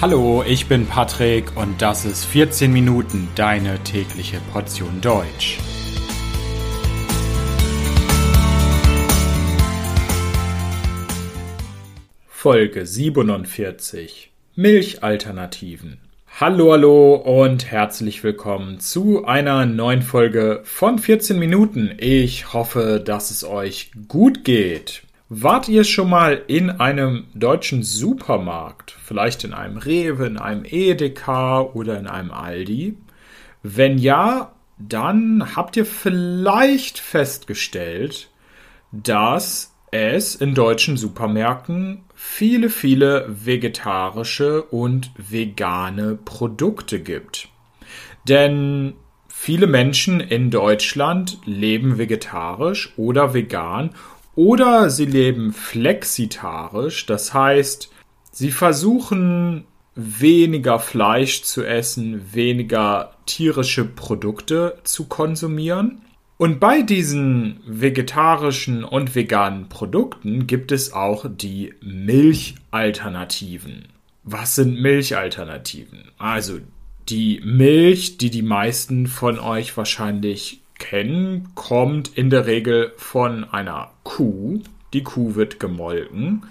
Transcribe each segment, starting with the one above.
Hallo, ich bin Patrick und das ist 14 Minuten deine tägliche Portion Deutsch. Folge 47 Milchalternativen. Hallo, hallo und herzlich willkommen zu einer neuen Folge von 14 Minuten. Ich hoffe, dass es euch gut geht. Wart ihr schon mal in einem deutschen Supermarkt? Vielleicht in einem Rewe, in einem Edeka oder in einem Aldi? Wenn ja, dann habt ihr vielleicht festgestellt, dass es in deutschen Supermärkten viele, viele vegetarische und vegane Produkte gibt. Denn viele Menschen in Deutschland leben vegetarisch oder vegan oder sie leben flexitarisch, das heißt, sie versuchen weniger Fleisch zu essen, weniger tierische Produkte zu konsumieren. Und bei diesen vegetarischen und veganen Produkten gibt es auch die Milchalternativen. Was sind Milchalternativen? Also die Milch, die die meisten von euch wahrscheinlich kennen, kommt in der Regel von einer Kuh. Die Kuh wird gemolken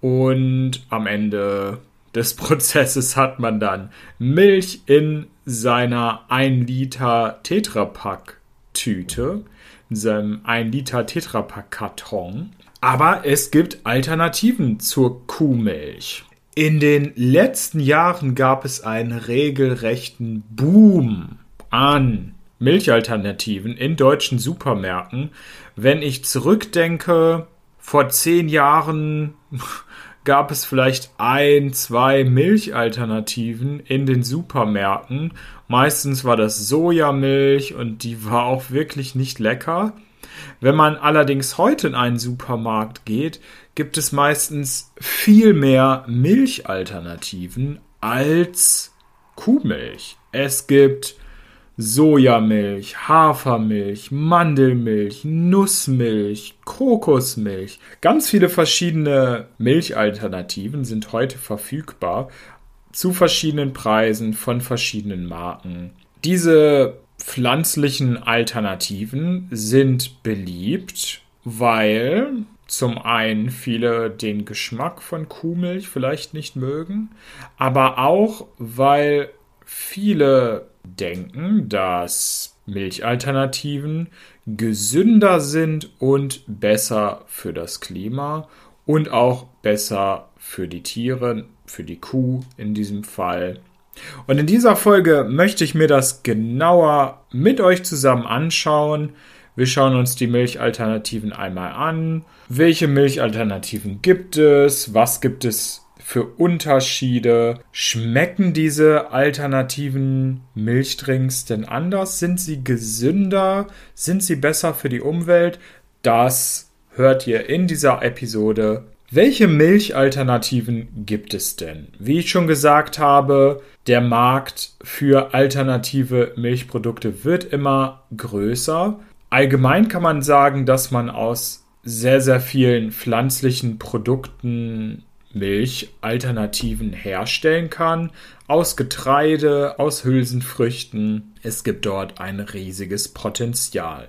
und am Ende des Prozesses hat man dann Milch in seiner 1 Liter Tetrapack Tüte, in seinem 1 Liter Tetrapack Karton. Aber es gibt Alternativen zur Kuhmilch. In den letzten Jahren gab es einen regelrechten Boom an Milchalternativen in deutschen Supermärkten. Wenn ich zurückdenke, vor zehn Jahren gab es vielleicht ein, zwei Milchalternativen in den Supermärkten. Meistens war das Sojamilch und die war auch wirklich nicht lecker. Wenn man allerdings heute in einen Supermarkt geht, gibt es meistens viel mehr Milchalternativen als Kuhmilch. Es gibt Sojamilch, Hafermilch, Mandelmilch, Nussmilch, Kokosmilch. Ganz viele verschiedene Milchalternativen sind heute verfügbar zu verschiedenen Preisen von verschiedenen Marken. Diese pflanzlichen Alternativen sind beliebt, weil zum einen viele den Geschmack von Kuhmilch vielleicht nicht mögen, aber auch weil viele denken, dass Milchalternativen gesünder sind und besser für das Klima und auch besser für die Tiere, für die Kuh in diesem Fall. Und in dieser Folge möchte ich mir das genauer mit euch zusammen anschauen. Wir schauen uns die Milchalternativen einmal an. Welche Milchalternativen gibt es? Was gibt es für Unterschiede? Schmecken diese alternativen Milchdrinks denn anders? Sind sie gesünder? Sind sie besser für die Umwelt? Das hört ihr in dieser Episode. Welche Milchalternativen gibt es denn? Wie ich schon gesagt habe, der Markt für alternative Milchprodukte wird immer größer. Allgemein kann man sagen, dass man aus sehr, sehr vielen pflanzlichen Produkten Milchalternativen herstellen kann. Aus Getreide, aus Hülsenfrüchten. Es gibt dort ein riesiges Potenzial.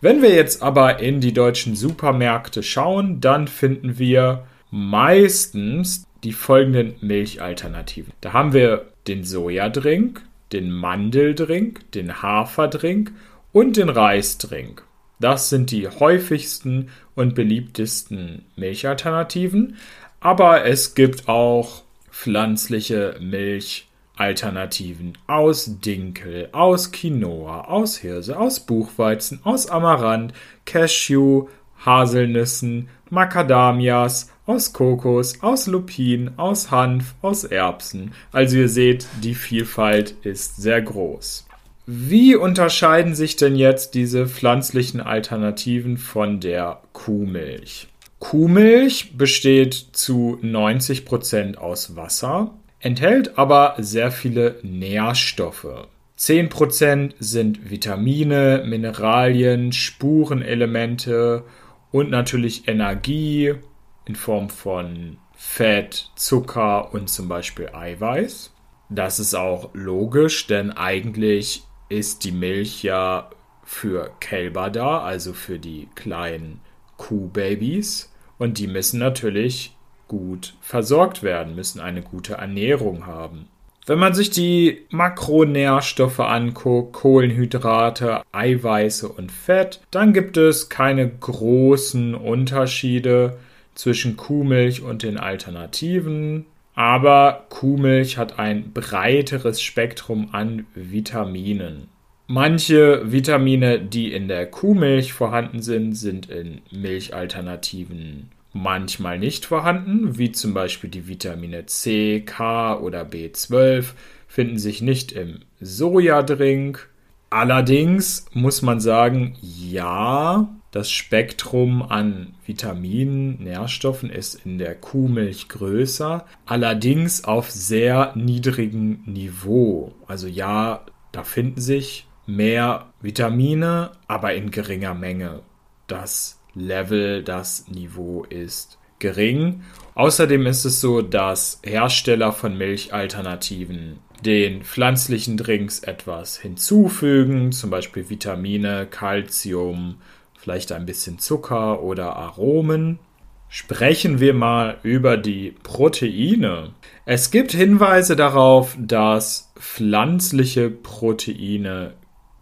Wenn wir jetzt aber in die deutschen Supermärkte schauen, dann finden wir meistens die folgenden Milchalternativen. Da haben wir den Sojadrink, den Mandeldrink, den Haferdrink und den Reisdrink. Das sind die häufigsten und beliebtesten Milchalternativen. Aber es gibt auch pflanzliche Milchalternativen aus Dinkel, aus Quinoa, aus Hirse, aus Buchweizen, aus Amaranth, Cashew, Haselnüssen, Macadamias, aus Kokos, aus Lupin, aus Hanf, aus Erbsen. Also ihr seht, die Vielfalt ist sehr groß. Wie unterscheiden sich denn jetzt diese pflanzlichen Alternativen von der Kuhmilch? Kuhmilch besteht zu 90% aus Wasser, enthält aber sehr viele Nährstoffe. 10% sind Vitamine, Mineralien, Spurenelemente und natürlich Energie in Form von Fett, Zucker und zum Beispiel Eiweiß. Das ist auch logisch, denn eigentlich ist die Milch ja für Kälber da, also für die kleinen Kuhbabys. Und die müssen natürlich gut versorgt werden, müssen eine gute Ernährung haben. Wenn man sich die Makronährstoffe anguckt, Kohlenhydrate, Eiweiße und Fett, dann gibt es keine großen Unterschiede zwischen Kuhmilch und den Alternativen. Aber Kuhmilch hat ein breiteres Spektrum an Vitaminen. Manche Vitamine, die in der Kuhmilch vorhanden sind, sind in Milchalternativen manchmal nicht vorhanden, wie zum Beispiel die Vitamine C, K oder B12, finden sich nicht im Sojadrink. Allerdings muss man sagen, ja, das Spektrum an Vitaminen, Nährstoffen ist in der Kuhmilch größer, allerdings auf sehr niedrigem Niveau. Also ja, da finden sich mehr Vitamine, aber in geringer Menge. Das Level, das Niveau ist gering. Außerdem ist es so, dass Hersteller von Milchalternativen den pflanzlichen Drinks etwas hinzufügen, zum Beispiel Vitamine, Calcium, vielleicht ein bisschen Zucker oder Aromen. Sprechen wir mal über die Proteine. Es gibt Hinweise darauf, dass pflanzliche Proteine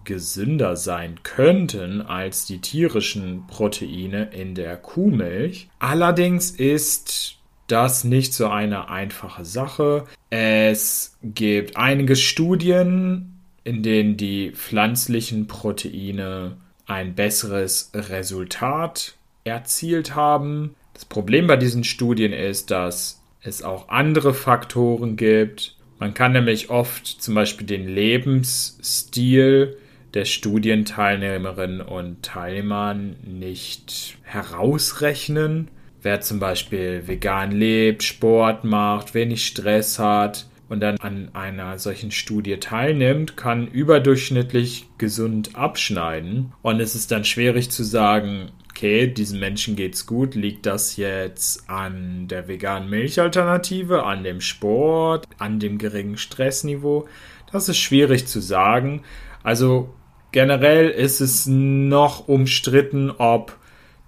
gesünder sein könnten als die tierischen Proteine in der Kuhmilch. Allerdings ist das nicht so eine einfache Sache. Es gibt einige Studien, in denen die pflanzlichen Proteine ein besseres Resultat erzielt haben. Das Problem bei diesen Studien ist, dass es auch andere Faktoren gibt. Man kann nämlich oft zum Beispiel den Lebensstil der Studienteilnehmerinnen und Teilnehmern nicht herausrechnen. Wer zum Beispiel vegan lebt, Sport macht, wenig Stress hat und dann an einer solchen Studie teilnimmt, kann überdurchschnittlich gesund abschneiden. Und es ist dann schwierig zu sagen, okay, diesen Menschen geht's gut, liegt das jetzt an der veganen Milchalternative, an dem Sport, an dem geringen Stressniveau? Das ist schwierig zu sagen. Also Generell ist es noch umstritten, ob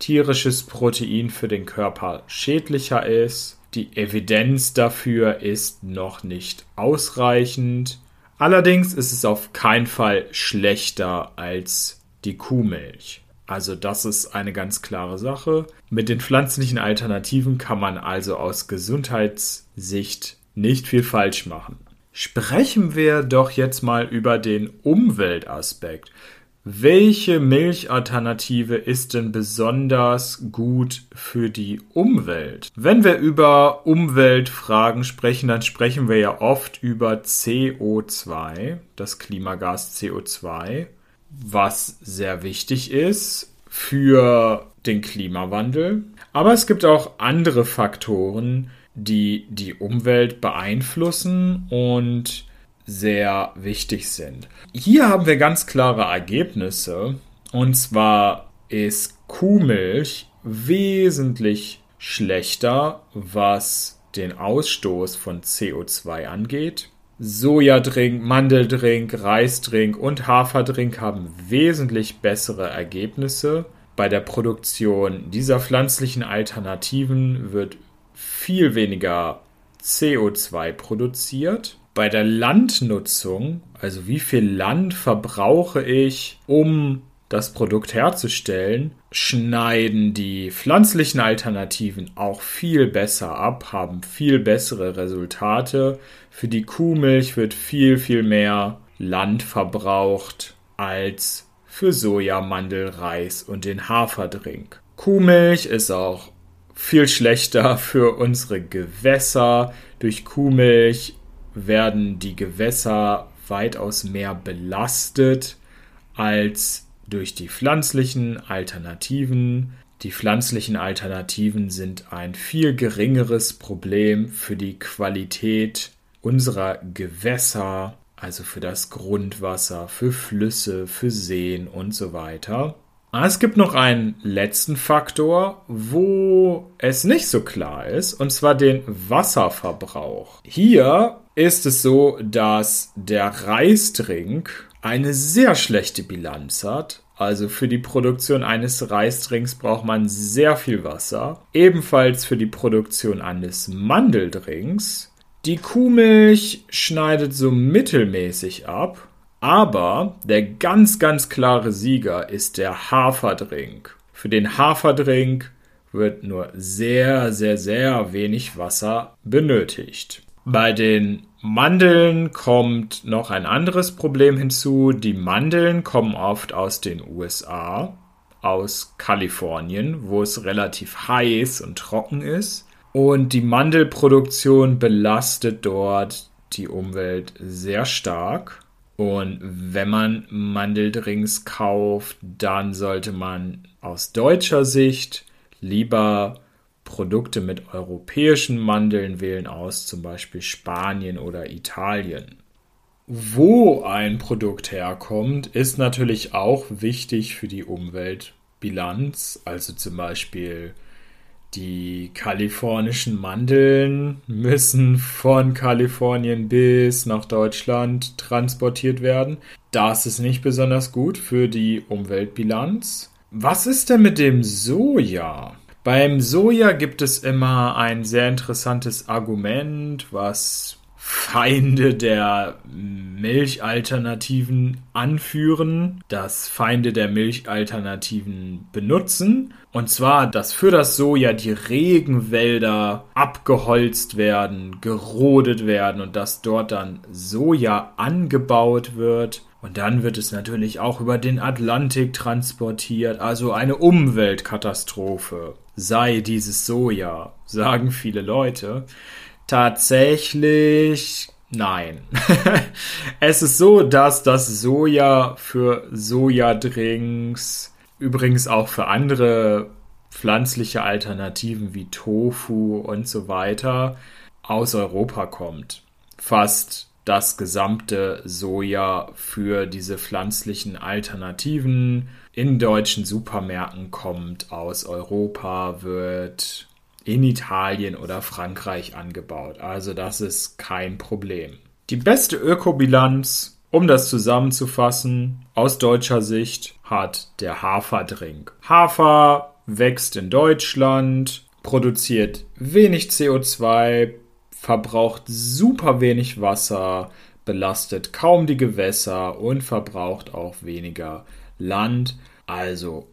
tierisches Protein für den Körper schädlicher ist. Die Evidenz dafür ist noch nicht ausreichend. Allerdings ist es auf keinen Fall schlechter als die Kuhmilch. Also das ist eine ganz klare Sache. Mit den pflanzlichen Alternativen kann man also aus Gesundheitssicht nicht viel falsch machen. Sprechen wir doch jetzt mal über den Umweltaspekt. Welche Milchalternative ist denn besonders gut für die Umwelt? Wenn wir über Umweltfragen sprechen, dann sprechen wir ja oft über CO2, das Klimagas CO2, was sehr wichtig ist für den Klimawandel. Aber es gibt auch andere Faktoren, die die Umwelt beeinflussen und sehr wichtig sind. Hier haben wir ganz klare Ergebnisse. Und zwar ist Kuhmilch wesentlich schlechter, was den Ausstoß von CO2 angeht. Sojadrink, Mandeldrink, Reisdrink und Haferdrink haben wesentlich bessere Ergebnisse. Bei der Produktion dieser pflanzlichen Alternativen wird viel weniger CO2 produziert. Bei der Landnutzung, also wie viel Land verbrauche ich, um das Produkt herzustellen, schneiden die pflanzlichen Alternativen auch viel besser ab, haben viel bessere Resultate. Für die Kuhmilch wird viel, viel mehr Land verbraucht als für Soja, Mandel, Reis und den Haferdrink. Kuhmilch ist auch viel schlechter für unsere Gewässer. Durch Kuhmilch werden die Gewässer weitaus mehr belastet als durch die pflanzlichen Alternativen. Die pflanzlichen Alternativen sind ein viel geringeres Problem für die Qualität unserer Gewässer, also für das Grundwasser, für Flüsse, für Seen und so weiter. Ah, es gibt noch einen letzten Faktor, wo es nicht so klar ist, und zwar den Wasserverbrauch. Hier ist es so, dass der Reisdrink eine sehr schlechte Bilanz hat. Also für die Produktion eines Reisdrinks braucht man sehr viel Wasser. Ebenfalls für die Produktion eines Mandeldrinks. Die Kuhmilch schneidet so mittelmäßig ab. Aber der ganz, ganz klare Sieger ist der Haferdrink. Für den Haferdrink wird nur sehr, sehr, sehr wenig Wasser benötigt. Bei den Mandeln kommt noch ein anderes Problem hinzu. Die Mandeln kommen oft aus den USA, aus Kalifornien, wo es relativ heiß und trocken ist. Und die Mandelproduktion belastet dort die Umwelt sehr stark. Und wenn man Mandeldrinks kauft, dann sollte man aus deutscher Sicht lieber Produkte mit europäischen Mandeln wählen aus, zum Beispiel Spanien oder Italien. Wo ein Produkt herkommt, ist natürlich auch wichtig für die Umweltbilanz. Also zum Beispiel die kalifornischen Mandeln müssen von Kalifornien bis nach Deutschland transportiert werden. Das ist nicht besonders gut für die Umweltbilanz. Was ist denn mit dem Soja? Beim Soja gibt es immer ein sehr interessantes Argument, was Feinde der Milchalternativen anführen, dass Feinde der Milchalternativen benutzen. Und zwar, dass für das Soja die Regenwälder abgeholzt werden, gerodet werden und dass dort dann Soja angebaut wird. Und dann wird es natürlich auch über den Atlantik transportiert, also eine Umweltkatastrophe sei dieses Soja, sagen viele Leute. Tatsächlich nein. es ist so, dass das Soja für Sojadrinks, übrigens auch für andere pflanzliche Alternativen wie Tofu und so weiter, aus Europa kommt. Fast das gesamte Soja für diese pflanzlichen Alternativen in deutschen Supermärkten kommt aus Europa, wird in Italien oder Frankreich angebaut. Also das ist kein Problem. Die beste Ökobilanz, um das zusammenzufassen, aus deutscher Sicht hat der Haferdrink. Hafer wächst in Deutschland, produziert wenig CO2, verbraucht super wenig Wasser, belastet kaum die Gewässer und verbraucht auch weniger Land. Also,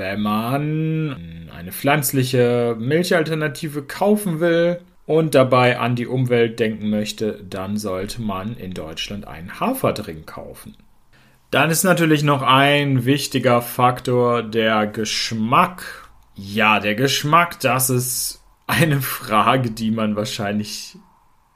wenn man eine pflanzliche Milchalternative kaufen will und dabei an die Umwelt denken möchte, dann sollte man in Deutschland einen Haferdrink kaufen. Dann ist natürlich noch ein wichtiger Faktor der Geschmack. Ja, der Geschmack, das ist eine Frage, die man wahrscheinlich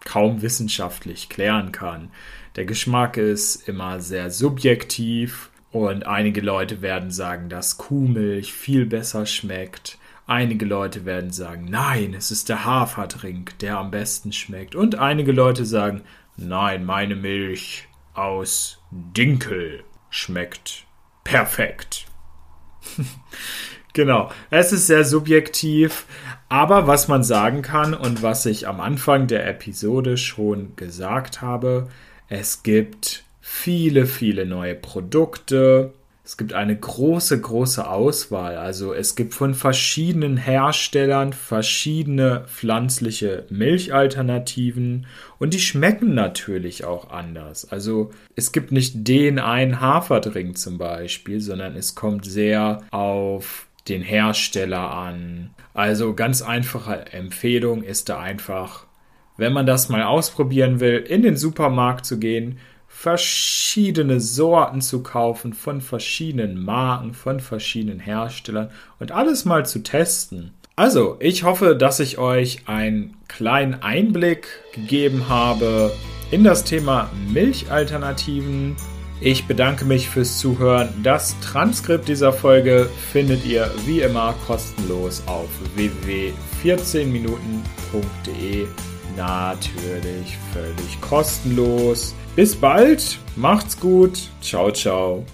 kaum wissenschaftlich klären kann. Der Geschmack ist immer sehr subjektiv und einige Leute werden sagen, dass Kuhmilch viel besser schmeckt. Einige Leute werden sagen, nein, es ist der Haferdrink, der am besten schmeckt. Und einige Leute sagen, nein, meine Milch aus Dinkel schmeckt perfekt. Genau, es ist sehr subjektiv, aber was man sagen kann und was ich am Anfang der Episode schon gesagt habe, es gibt viele, viele neue Produkte. Es gibt eine große, große Auswahl. Also es gibt von verschiedenen Herstellern verschiedene pflanzliche Milchalternativen und die schmecken natürlich auch anders. Also es gibt nicht den einen Haferdrink zum Beispiel, sondern es kommt sehr auf den Hersteller an. Also ganz einfache Empfehlung ist da einfach, wenn man das mal ausprobieren will, in den Supermarkt zu gehen, verschiedene Sorten zu kaufen von verschiedenen Marken, von verschiedenen Herstellern und alles mal zu testen. Also, ich hoffe, dass ich euch einen kleinen Einblick gegeben habe in das Thema Milchalternativen ich bedanke mich fürs Zuhören. Das Transkript dieser Folge findet ihr wie immer kostenlos auf www.14minuten.de. Natürlich völlig kostenlos. Bis bald, macht's gut, ciao, ciao.